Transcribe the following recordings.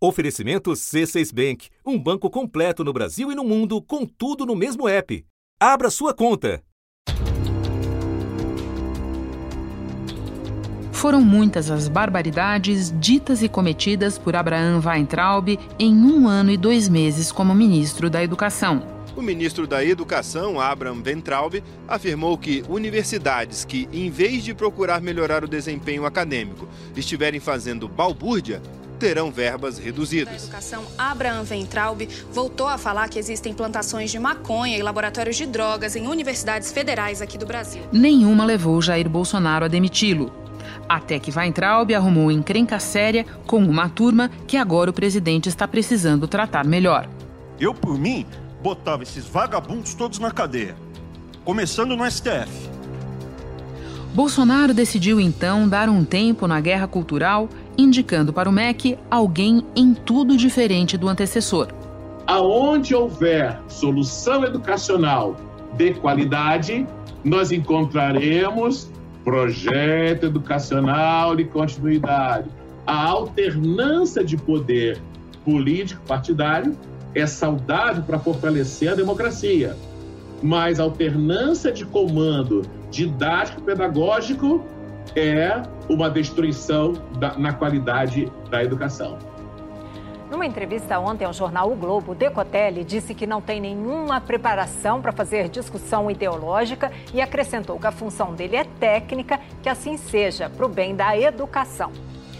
Oferecimento C6 Bank, um banco completo no Brasil e no mundo, com tudo no mesmo app. Abra sua conta. Foram muitas as barbaridades ditas e cometidas por Abraham Weintraub em um ano e dois meses como ministro da Educação. O ministro da Educação, Abraham Weintraub, afirmou que universidades que, em vez de procurar melhorar o desempenho acadêmico, estiverem fazendo balbúrdia, terão verbas reduzidas. A educação Abraham Weintraub voltou a falar que existem plantações de maconha e laboratórios de drogas em universidades federais aqui do Brasil. Nenhuma levou Jair Bolsonaro a demiti-lo. Até que Weintraub arrumou encrenca séria com uma turma que agora o presidente está precisando tratar melhor. Eu, por mim, botava esses vagabundos todos na cadeia, começando no STF. Bolsonaro decidiu então dar um tempo na guerra cultural indicando para o MEC alguém em tudo diferente do antecessor. Aonde houver solução educacional de qualidade, nós encontraremos projeto educacional de continuidade. A alternância de poder político partidário é saudável para fortalecer a democracia, mas alternância de comando didático pedagógico é uma destruição da, na qualidade da educação. Numa entrevista ontem ao jornal O Globo, Decotelli disse que não tem nenhuma preparação para fazer discussão ideológica e acrescentou que a função dele é técnica, que assim seja, para o bem da educação.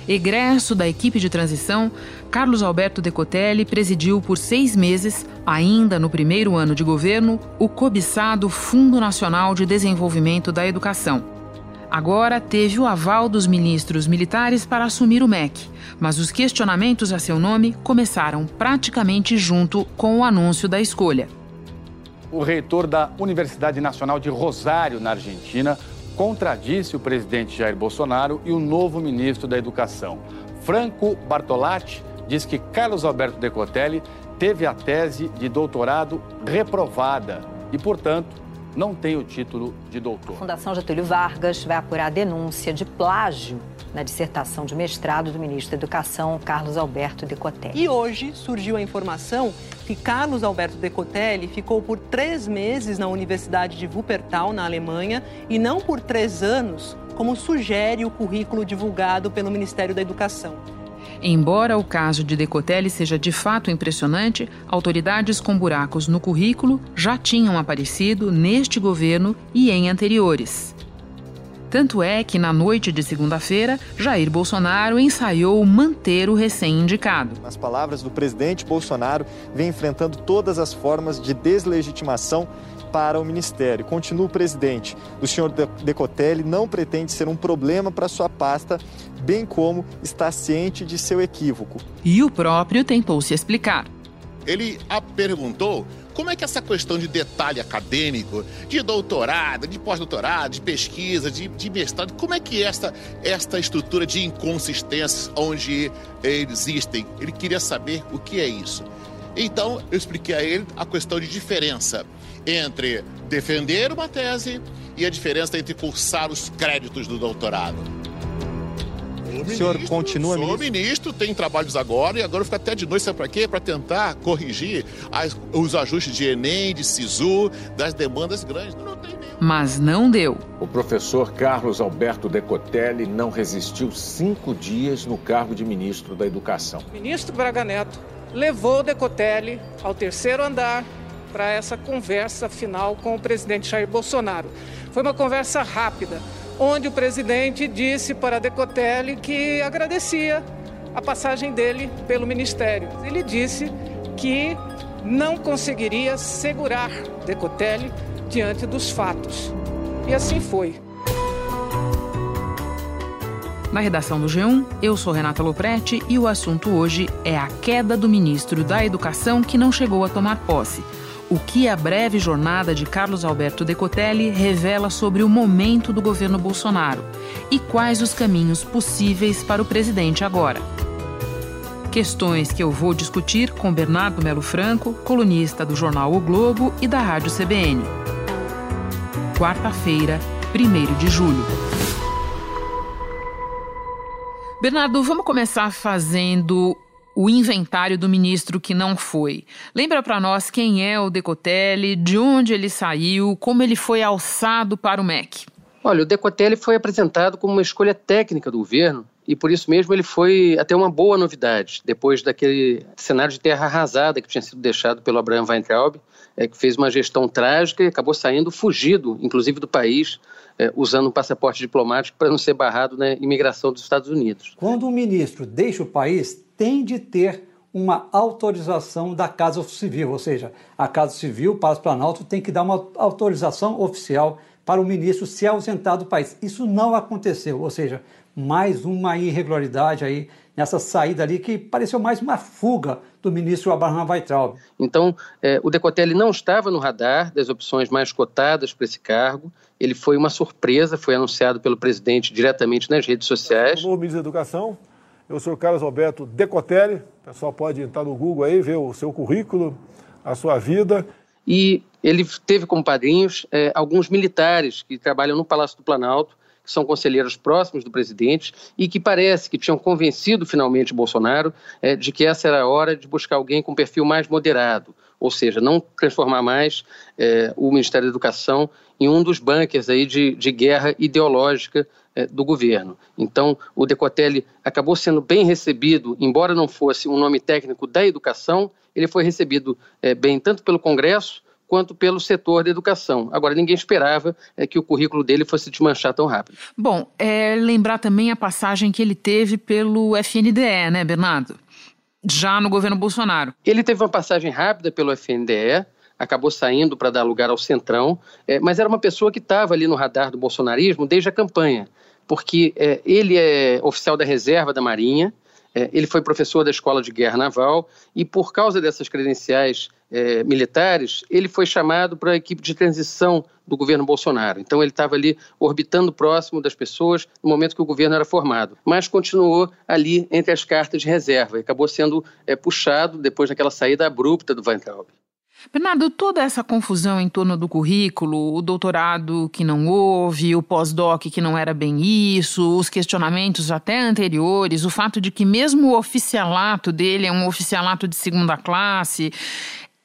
Egresso da equipe de transição, Carlos Alberto Decotelli presidiu por seis meses, ainda no primeiro ano de governo, o cobiçado Fundo Nacional de Desenvolvimento da Educação Agora teve o aval dos ministros militares para assumir o MEC, mas os questionamentos a seu nome começaram praticamente junto com o anúncio da escolha. O reitor da Universidade Nacional de Rosário, na Argentina, contradisse o presidente Jair Bolsonaro e o novo ministro da Educação. Franco Bartolatti diz que Carlos Alberto Decotelli teve a tese de doutorado reprovada e, portanto, não tem o título de doutor. A Fundação Getúlio Vargas vai apurar a denúncia de plágio na dissertação de mestrado do ministro da Educação, Carlos Alberto Decotelli. E hoje surgiu a informação que Carlos Alberto Decotelli ficou por três meses na Universidade de Wuppertal, na Alemanha, e não por três anos, como sugere o currículo divulgado pelo Ministério da Educação. Embora o caso de Decotelli seja de fato impressionante, autoridades com buracos no currículo já tinham aparecido neste governo e em anteriores. Tanto é que, na noite de segunda-feira, Jair Bolsonaro ensaiou manter o recém-indicado. Nas palavras do presidente Bolsonaro, vem enfrentando todas as formas de deslegitimação para o Ministério. Continua o presidente. O senhor Decotelli não pretende ser um problema para sua pasta, bem como está ciente de seu equívoco. E o próprio tentou se explicar. Ele a perguntou como é que essa questão de detalhe acadêmico, de doutorado, de pós-doutorado, de pesquisa, de, de, mestrado, como é que esta, esta estrutura de inconsistências onde existem? Ele queria saber o que é isso. Então, eu expliquei a ele a questão de diferença entre defender uma tese e a diferença entre cursar os créditos do doutorado. O senhor continua sou ministro? ministro, tem trabalhos agora e agora fica até de noite, sabe para quê? Para tentar corrigir as, os ajustes de Enem, de SISU, das demandas grandes. Não tem nenhum. Mas não deu. O professor Carlos Alberto Decotelli não resistiu cinco dias no cargo de ministro da Educação. O ministro Braga Neto levou Decotelli ao terceiro andar para essa conversa final com o presidente Jair Bolsonaro. Foi uma conversa rápida, onde o presidente disse para Decotelli que agradecia a passagem dele pelo ministério. Ele disse que não conseguiria segurar Decotelli diante dos fatos. E assim foi. Na redação do G1, eu sou Renata Loprete e o assunto hoje é a queda do ministro da Educação que não chegou a tomar posse. O que a breve jornada de Carlos Alberto Decotelli revela sobre o momento do governo Bolsonaro e quais os caminhos possíveis para o presidente agora. Questões que eu vou discutir com Bernardo Melo Franco, colunista do jornal O Globo e da Rádio CBN. Quarta-feira, 1 de julho. Bernardo, vamos começar fazendo o inventário do ministro que não foi. Lembra para nós quem é o Decotelli, de onde ele saiu, como ele foi alçado para o MEC? Olha, o Decotelli foi apresentado como uma escolha técnica do governo e por isso mesmo ele foi até uma boa novidade, depois daquele cenário de terra arrasada que tinha sido deixado pelo Abraham Weintraub, é, que fez uma gestão trágica e acabou saindo fugido, inclusive do país, é, usando um passaporte diplomático para não ser barrado na imigração dos Estados Unidos. Quando um ministro deixa o país, tem de ter uma autorização da Casa Civil, ou seja, a Casa Civil, para o Planalto, tem que dar uma autorização oficial para o ministro se ausentar do país. Isso não aconteceu, ou seja, mais uma irregularidade aí nessa saída ali que pareceu mais uma fuga do ministro Abraham Weintraub. Então, eh, o Decotelli não estava no radar das opções mais cotadas para esse cargo. Ele foi uma surpresa, foi anunciado pelo presidente diretamente nas redes sociais. O novo ministro da Educação eu sou Carlos Alberto Decotelli, o pessoal pode entrar no Google aí, ver o seu currículo, a sua vida. E ele teve como padrinhos é, alguns militares que trabalham no Palácio do Planalto, que são conselheiros próximos do presidente e que parece que tinham convencido finalmente Bolsonaro é, de que essa era a hora de buscar alguém com perfil mais moderado, ou seja, não transformar mais é, o Ministério da Educação em um dos bunkers aí de, de guerra ideológica é, do governo. Então, o Decotelli acabou sendo bem recebido, embora não fosse um nome técnico da educação, ele foi recebido é, bem tanto pelo Congresso quanto pelo setor da educação. Agora, ninguém esperava é, que o currículo dele fosse desmanchar tão rápido. Bom, é, lembrar também a passagem que ele teve pelo FNDE, né, Bernardo? Já no governo Bolsonaro. Ele teve uma passagem rápida pelo FNDE, acabou saindo para dar lugar ao Centrão, é, mas era uma pessoa que estava ali no radar do bolsonarismo desde a campanha, porque é, ele é oficial da reserva da Marinha, é, ele foi professor da Escola de Guerra Naval e, por causa dessas credenciais é, militares, ele foi chamado para a equipe de transição do governo Bolsonaro. Então, ele estava ali orbitando próximo das pessoas no momento que o governo era formado, mas continuou ali entre as cartas de reserva e acabou sendo é, puxado depois daquela saída abrupta do Weintraub. Bernardo, toda essa confusão em torno do currículo, o doutorado que não houve, o pós-doc que não era bem isso, os questionamentos até anteriores, o fato de que mesmo o oficialato dele é um oficialato de segunda classe,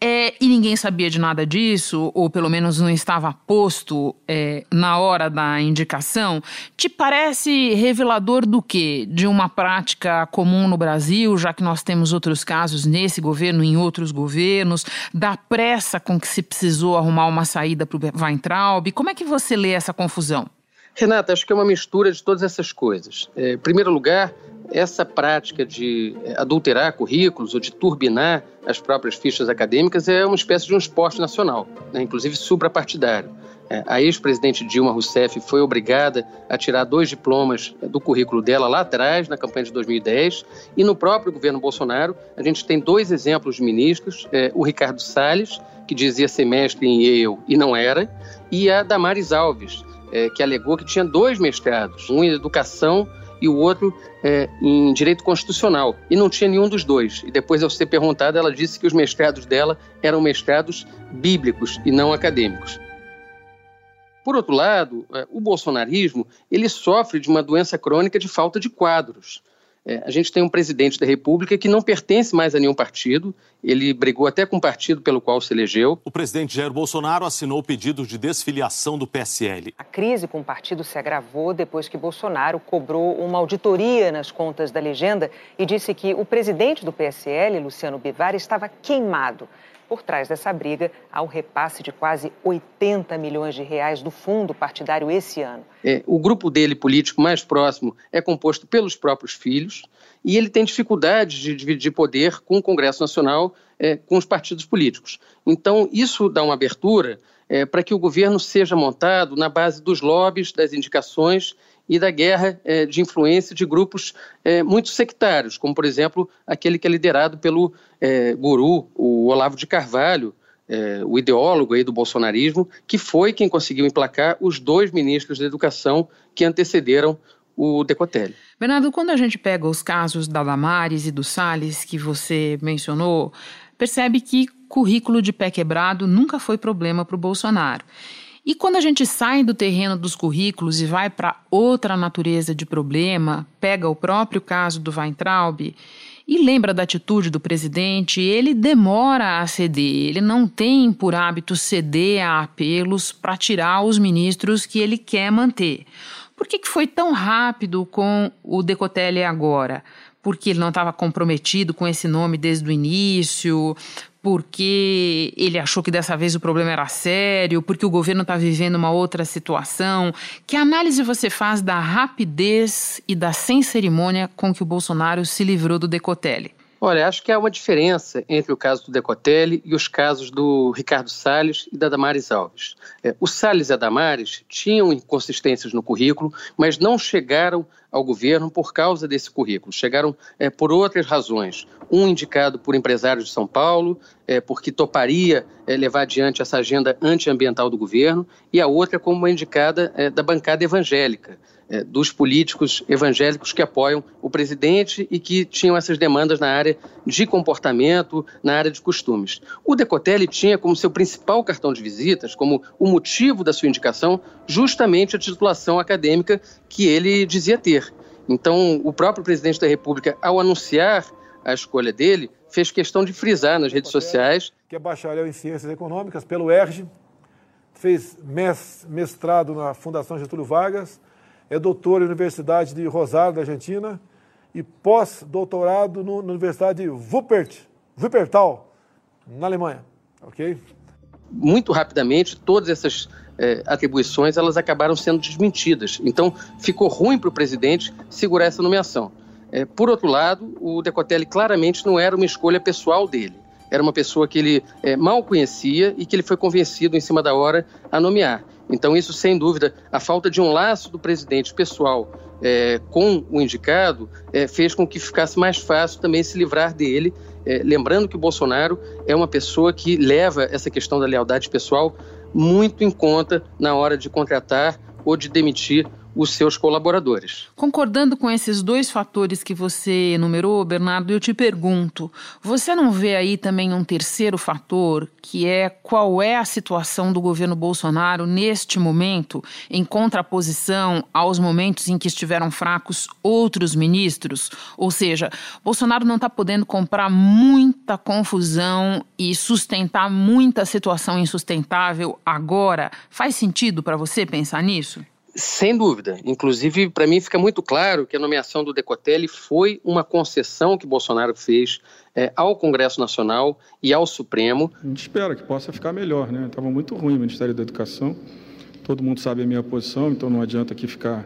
é, e ninguém sabia de nada disso, ou pelo menos não estava posto é, na hora da indicação, te parece revelador do quê? De uma prática comum no Brasil, já que nós temos outros casos nesse governo, em outros governos, da pressa com que se precisou arrumar uma saída para o Weintraub? Como é que você lê essa confusão? Renata, acho que é uma mistura de todas essas coisas. É, em primeiro lugar, essa prática de adulterar currículos ou de turbinar as próprias fichas acadêmicas é uma espécie de um esporte nacional, né, inclusive suprapartidário. É, a ex-presidente Dilma Rousseff foi obrigada a tirar dois diplomas do currículo dela lá atrás, na campanha de 2010, e no próprio governo Bolsonaro, a gente tem dois exemplos de ministros: é, o Ricardo Salles, que dizia ser mestre em Yale e não era, e a Damares Alves, é, que alegou que tinha dois mestrados, um em educação e o outro é, em direito constitucional. E não tinha nenhum dos dois. E depois, ao ser perguntada, ela disse que os mestrados dela eram mestrados bíblicos e não acadêmicos. Por outro lado, é, o bolsonarismo ele sofre de uma doença crônica de falta de quadros. É, a gente tem um presidente da República que não pertence mais a nenhum partido, ele brigou até com o partido pelo qual se elegeu. O presidente Jair Bolsonaro assinou o pedido de desfiliação do PSL. A crise com o partido se agravou depois que Bolsonaro cobrou uma auditoria nas contas da legenda e disse que o presidente do PSL, Luciano Bivar, estava queimado. Por trás dessa briga, há o repasse de quase 80 milhões de reais do fundo partidário esse ano. É, o grupo dele político mais próximo é composto pelos próprios filhos e ele tem dificuldade de dividir poder com o Congresso Nacional, é, com os partidos políticos. Então, isso dá uma abertura é, para que o governo seja montado na base dos lobbies, das indicações e da guerra é, de influência de grupos é, muito sectários, como, por exemplo, aquele que é liderado pelo é, guru, o Olavo de Carvalho, é, o ideólogo aí do bolsonarismo, que foi quem conseguiu emplacar os dois ministros da educação que antecederam o Decotelli. Bernardo, quando a gente pega os casos da Damares e do Salles que você mencionou, percebe que currículo de pé quebrado nunca foi problema para o Bolsonaro. E quando a gente sai do terreno dos currículos e vai para outra natureza de problema, pega o próprio caso do Weintraub, E lembra da atitude do presidente? Ele demora a ceder, ele não tem por hábito ceder a apelos para tirar os ministros que ele quer manter. Por que, que foi tão rápido com o Decotelli agora? Porque ele não estava comprometido com esse nome desde o início? Porque ele achou que dessa vez o problema era sério, porque o governo está vivendo uma outra situação. Que análise você faz da rapidez e da sem cerimônia com que o Bolsonaro se livrou do Decotelli? Olha, acho que há uma diferença entre o caso do Decotelli e os casos do Ricardo Salles e da Damares Alves. É, o Salles e a Damares tinham inconsistências no currículo, mas não chegaram ao governo por causa desse currículo. Chegaram é, por outras razões. Um indicado por empresários de São Paulo, é, porque toparia é, levar adiante essa agenda antiambiental do governo, e a outra como uma indicada é, da bancada evangélica é, dos políticos evangélicos que apoiam o presidente e que tinham essas demandas na área de comportamento, na área de costumes. O Decotelli tinha como seu principal cartão de visitas, como o motivo da sua indicação, justamente a titulação acadêmica que ele dizia ter. Então, o próprio presidente da República, ao anunciar a escolha dele, fez questão de frisar nas redes sociais. Que é bacharel em Ciências Econômicas pelo ERJ, fez mestrado na Fundação Getúlio Vargas, é doutor na Universidade de Rosário, da Argentina, e pós-doutorado na Universidade de Wuppertal, Wuppertal, na Alemanha. Ok? Muito rapidamente, todas essas é, atribuições elas acabaram sendo desmentidas. Então, ficou ruim para o presidente segurar essa nomeação. É, por outro lado, o Decotelli claramente não era uma escolha pessoal dele. Era uma pessoa que ele é, mal conhecia e que ele foi convencido em cima da hora a nomear. Então, isso, sem dúvida, a falta de um laço do presidente pessoal é, com o indicado é, fez com que ficasse mais fácil também se livrar dele. É, lembrando que o Bolsonaro é uma pessoa que leva essa questão da lealdade pessoal muito em conta na hora de contratar ou de demitir os seus colaboradores. Concordando com esses dois fatores que você enumerou, Bernardo, eu te pergunto: você não vê aí também um terceiro fator, que é qual é a situação do governo Bolsonaro neste momento, em contraposição aos momentos em que estiveram fracos outros ministros? Ou seja, Bolsonaro não está podendo comprar muita confusão e sustentar muita situação insustentável agora. Faz sentido para você pensar nisso? Sem dúvida. Inclusive, para mim fica muito claro que a nomeação do Decotelli foi uma concessão que Bolsonaro fez é, ao Congresso Nacional e ao Supremo. A gente espera que possa ficar melhor, né? Estava muito ruim o Ministério da Educação. Todo mundo sabe a minha posição, então não adianta aqui ficar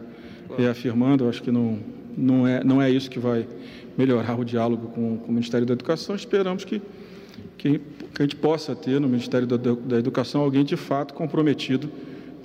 reafirmando. Eu acho que não, não, é, não é isso que vai melhorar o diálogo com, com o Ministério da Educação. Esperamos que, que, que a gente possa ter no Ministério da, da Educação alguém de fato comprometido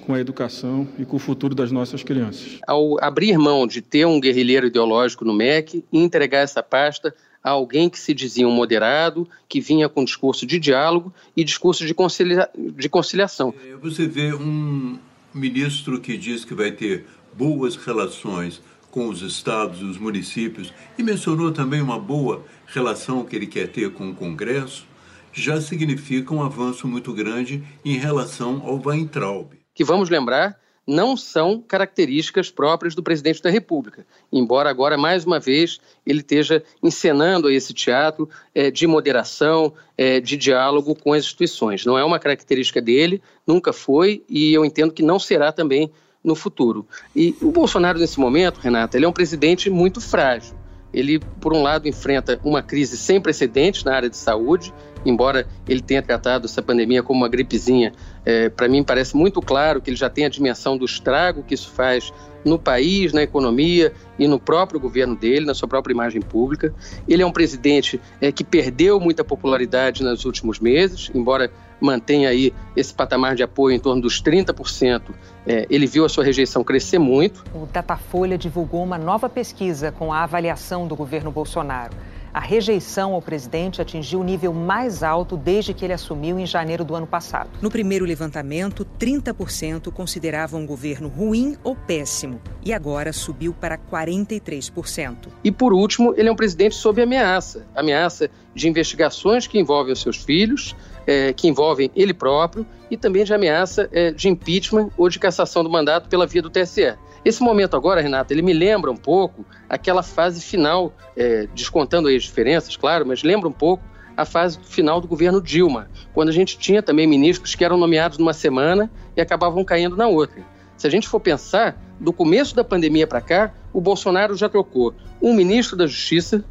com a educação e com o futuro das nossas crianças. Ao abrir mão de ter um guerrilheiro ideológico no MEC e entregar essa pasta a alguém que se dizia um moderado, que vinha com discurso de diálogo e discurso de, concilia de conciliação. É, você vê um ministro que diz que vai ter boas relações com os estados e os municípios e mencionou também uma boa relação que ele quer ter com o Congresso, já significa um avanço muito grande em relação ao Weintraub que, vamos lembrar, não são características próprias do presidente da República, embora agora, mais uma vez, ele esteja encenando esse teatro é, de moderação, é, de diálogo com as instituições. Não é uma característica dele, nunca foi, e eu entendo que não será também no futuro. E o Bolsonaro, nesse momento, Renata, ele é um presidente muito frágil. Ele, por um lado, enfrenta uma crise sem precedentes na área de saúde, embora ele tenha tratado essa pandemia como uma gripezinha, é, para mim parece muito claro que ele já tem a dimensão do estrago que isso faz no país, na economia e no próprio governo dele, na sua própria imagem pública. Ele é um presidente é, que perdeu muita popularidade nos últimos meses, embora mantenha aí esse patamar de apoio em torno dos 30%. É, ele viu a sua rejeição crescer muito. O Datafolha divulgou uma nova pesquisa com a avaliação do governo Bolsonaro. A rejeição ao presidente atingiu o nível mais alto desde que ele assumiu em janeiro do ano passado. No primeiro levantamento, 30% consideravam um governo ruim ou péssimo, e agora subiu para 43%. E por último, ele é um presidente sob ameaça ameaça de investigações que envolvem os seus filhos, é, que envolvem ele próprio, e também de ameaça é, de impeachment ou de cassação do mandato pela via do TSE. Esse momento agora, Renata, ele me lembra um pouco aquela fase final, é, descontando aí as diferenças, claro, mas lembra um pouco a fase final do governo Dilma, quando a gente tinha também ministros que eram nomeados numa semana e acabavam caindo na outra. Se a gente for pensar, do começo da pandemia para cá, o Bolsonaro já trocou um ministro da Justiça,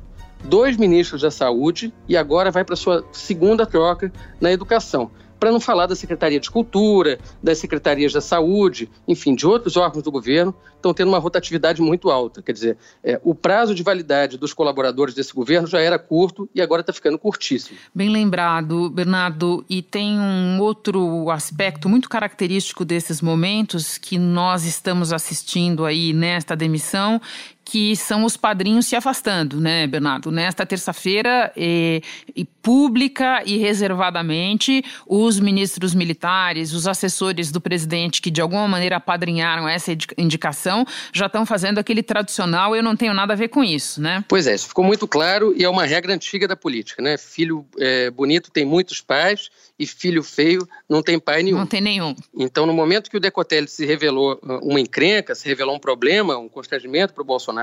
dois ministros da Saúde e agora vai para sua segunda troca na educação para não falar da Secretaria de Cultura, das Secretarias da Saúde, enfim, de outros órgãos do governo, estão tendo uma rotatividade muito alta. Quer dizer, é, o prazo de validade dos colaboradores desse governo já era curto e agora está ficando curtíssimo. Bem lembrado, Bernardo. E tem um outro aspecto muito característico desses momentos que nós estamos assistindo aí nesta demissão, que são os padrinhos se afastando, né, Bernardo? Nesta terça-feira, e, e, pública e reservadamente, os ministros militares, os assessores do presidente que de alguma maneira apadrinharam essa indicação, já estão fazendo aquele tradicional eu não tenho nada a ver com isso, né? Pois é, isso ficou muito claro e é uma regra antiga da política, né? Filho é, bonito tem muitos pais e filho feio não tem pai nenhum. Não tem nenhum. Então, no momento que o Decotelli se revelou uh, uma encrenca, se revelou um problema, um constrangimento para o Bolsonaro,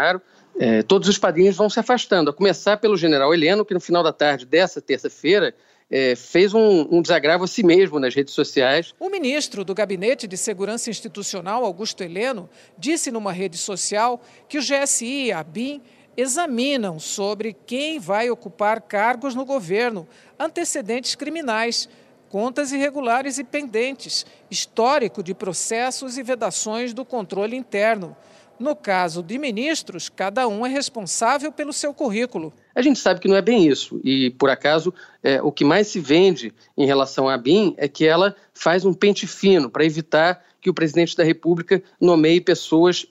é, todos os padrinhos vão se afastando, a começar pelo general Heleno, que no final da tarde dessa terça-feira é, fez um, um, desagravo a si mesmo nas redes sociais. O ministro do Gabinete de Segurança Institucional, Augusto Heleno, disse numa rede social que o GSI e a BIM examinam sobre quem vai ocupar cargos no governo, antecedentes criminais, contas irregulares e pendentes, histórico de processos e vedações do controle interno. No caso de ministros, cada um é responsável pelo seu currículo. A gente sabe que não é bem isso. E, por acaso, é, o que mais se vende em relação à BIM é que ela faz um pente fino para evitar que o presidente da República nomeie pessoas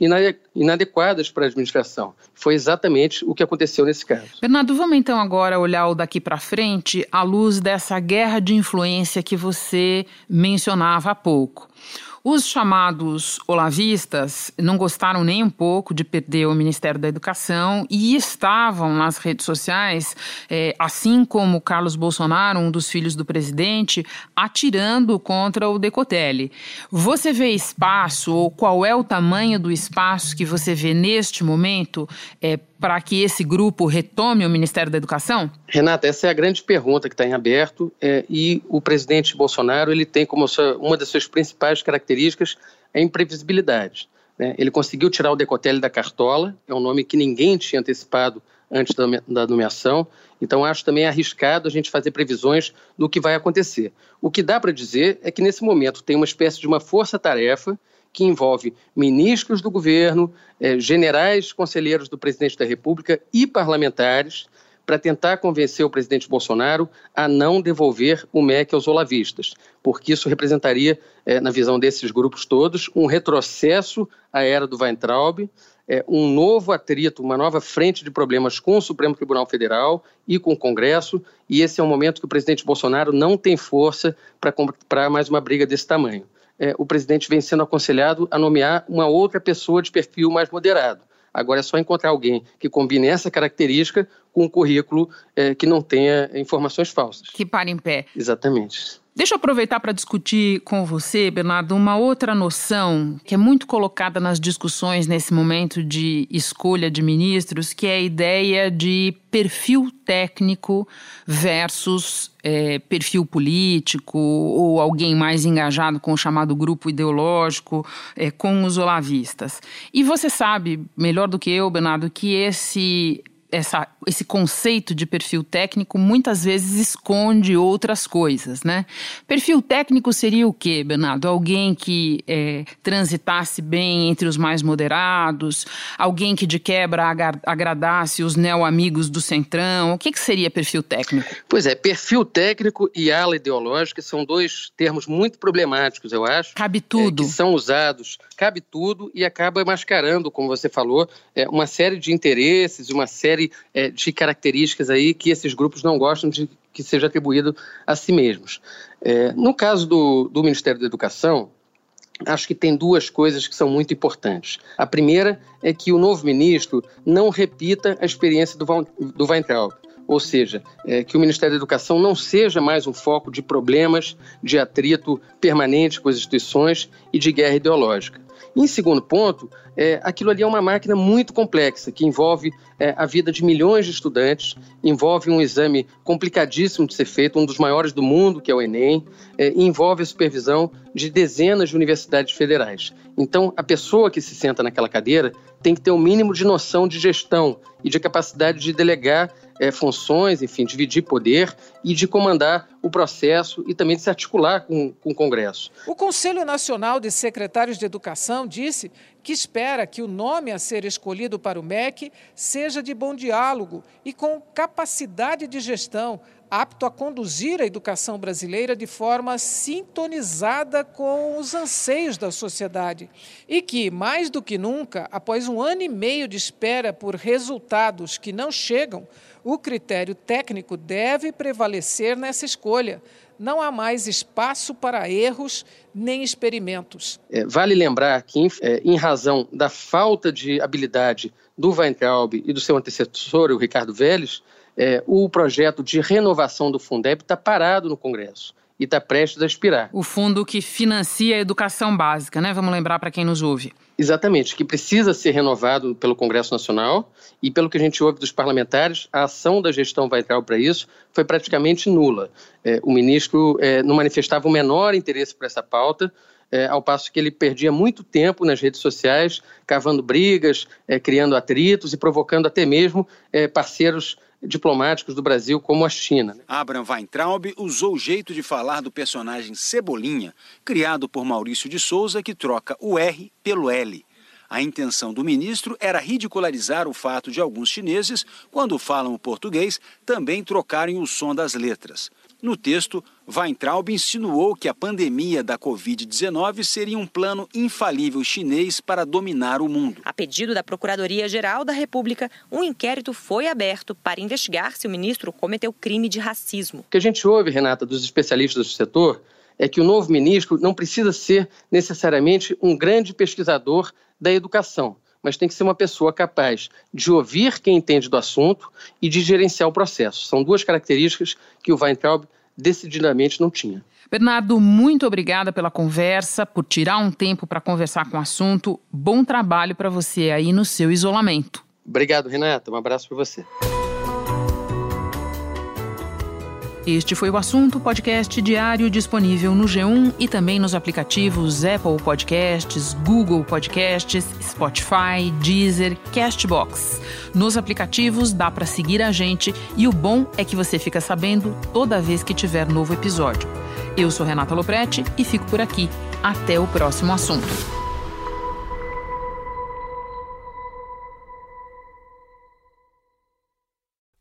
inadequadas para a administração. Foi exatamente o que aconteceu nesse caso. Bernardo, vamos então agora olhar o daqui para frente à luz dessa guerra de influência que você mencionava há pouco. Os chamados olavistas não gostaram nem um pouco de perder o Ministério da Educação e estavam nas redes sociais, é, assim como Carlos Bolsonaro, um dos filhos do presidente, atirando contra o Decotelli. Você vê espaço, ou qual é o tamanho do espaço que você vê neste momento é, para que esse grupo retome o Ministério da Educação? Renata, essa é a grande pergunta que está em aberto é, e o presidente Bolsonaro ele tem como sua, uma das suas principais características a imprevisibilidade. Né? Ele conseguiu tirar o Decotelli da cartola, é um nome que ninguém tinha antecipado antes da, da nomeação, então acho também arriscado a gente fazer previsões do que vai acontecer. O que dá para dizer é que nesse momento tem uma espécie de uma força-tarefa que envolve ministros do governo, eh, generais conselheiros do presidente da República e parlamentares para tentar convencer o presidente Bolsonaro a não devolver o MEC aos olavistas, porque isso representaria, eh, na visão desses grupos todos, um retrocesso à era do Weintraub, eh, um novo atrito, uma nova frente de problemas com o Supremo Tribunal Federal e com o Congresso, e esse é um momento que o presidente Bolsonaro não tem força para mais uma briga desse tamanho é, o presidente vem sendo aconselhado a nomear uma outra pessoa de perfil mais moderado. Agora é só encontrar alguém que combine essa característica com um currículo é, que não tenha informações falsas. Que pare em pé. Exatamente. Deixa eu aproveitar para discutir com você, Bernardo, uma outra noção que é muito colocada nas discussões nesse momento de escolha de ministros, que é a ideia de perfil técnico versus é, perfil político ou alguém mais engajado com o chamado grupo ideológico, é, com os olavistas. E você sabe, melhor do que eu, Bernardo, que esse essa, esse conceito de perfil técnico muitas vezes esconde outras coisas, né? Perfil técnico seria o quê, Bernardo? Alguém que é, transitasse bem entre os mais moderados, alguém que de quebra agradasse os neo-amigos do centrão. O que, que seria perfil técnico? Pois é, perfil técnico e ala ideológica são dois termos muito problemáticos, eu acho. Cabe tudo. É, que são usados, cabe tudo e acaba mascarando, como você falou, é, uma série de interesses, uma série série é, de características aí que esses grupos não gostam de que seja atribuído a si mesmos. É, no caso do, do Ministério da Educação, acho que tem duas coisas que são muito importantes. A primeira é que o novo ministro não repita a experiência do, do Weintraub. Ou seja, é, que o Ministério da Educação não seja mais um foco de problemas, de atrito permanente com as instituições e de guerra ideológica. Em segundo ponto, é, aquilo ali é uma máquina muito complexa, que envolve é, a vida de milhões de estudantes, envolve um exame complicadíssimo de ser feito, um dos maiores do mundo, que é o Enem, é, e envolve a supervisão de dezenas de universidades federais. Então, a pessoa que se senta naquela cadeira tem que ter o um mínimo de noção de gestão e de capacidade de delegar é, funções, enfim, dividir poder e de comandar o processo e também de se articular com, com o Congresso. O Conselho Nacional de Secretários de Educação disse que espera que o nome a ser escolhido para o MEC seja de bom diálogo e com capacidade de gestão, apto a conduzir a educação brasileira de forma sintonizada com os anseios da sociedade. E que, mais do que nunca, após um ano e meio de espera por resultados que não chegam, o critério técnico deve prevalecer nessa escolha. Não há mais espaço para erros nem experimentos. É, vale lembrar que, é, em razão da falta de habilidade do Weintraub e do seu antecessor, o Ricardo Vélez, é, o projeto de renovação do Fundeb está parado no Congresso e está prestes a expirar. O fundo que financia a educação básica, né? Vamos lembrar para quem nos ouve. Exatamente, que precisa ser renovado pelo Congresso Nacional e, pelo que a gente ouve dos parlamentares, a ação da gestão Weitraub para isso foi praticamente nula. É, o ministro é, não manifestava o menor interesse por essa pauta, é, ao passo que ele perdia muito tempo nas redes sociais, cavando brigas, é, criando atritos e provocando até mesmo é, parceiros diplomáticos do Brasil, como a China. Abraham Weintraub usou o jeito de falar do personagem Cebolinha, criado por Maurício de Souza, que troca o R pelo L. A intenção do ministro era ridicularizar o fato de alguns chineses, quando falam o português, também trocarem o som das letras. No texto, Weintraub insinuou que a pandemia da Covid-19 seria um plano infalível chinês para dominar o mundo. A pedido da Procuradoria-Geral da República, um inquérito foi aberto para investigar se o ministro cometeu crime de racismo. O que a gente ouve, Renata, dos especialistas do setor é que o novo ministro não precisa ser necessariamente um grande pesquisador da educação mas tem que ser uma pessoa capaz de ouvir quem entende do assunto e de gerenciar o processo. São duas características que o Weintraub decididamente não tinha. Bernardo, muito obrigada pela conversa, por tirar um tempo para conversar com o assunto. Bom trabalho para você aí no seu isolamento. Obrigado, Renata. Um abraço para você. Este foi o assunto podcast diário disponível no G1 e também nos aplicativos Apple Podcasts, Google Podcasts, Spotify, Deezer, Castbox. Nos aplicativos dá para seguir a gente e o bom é que você fica sabendo toda vez que tiver novo episódio. Eu sou Renata Loprete e fico por aqui. Até o próximo assunto.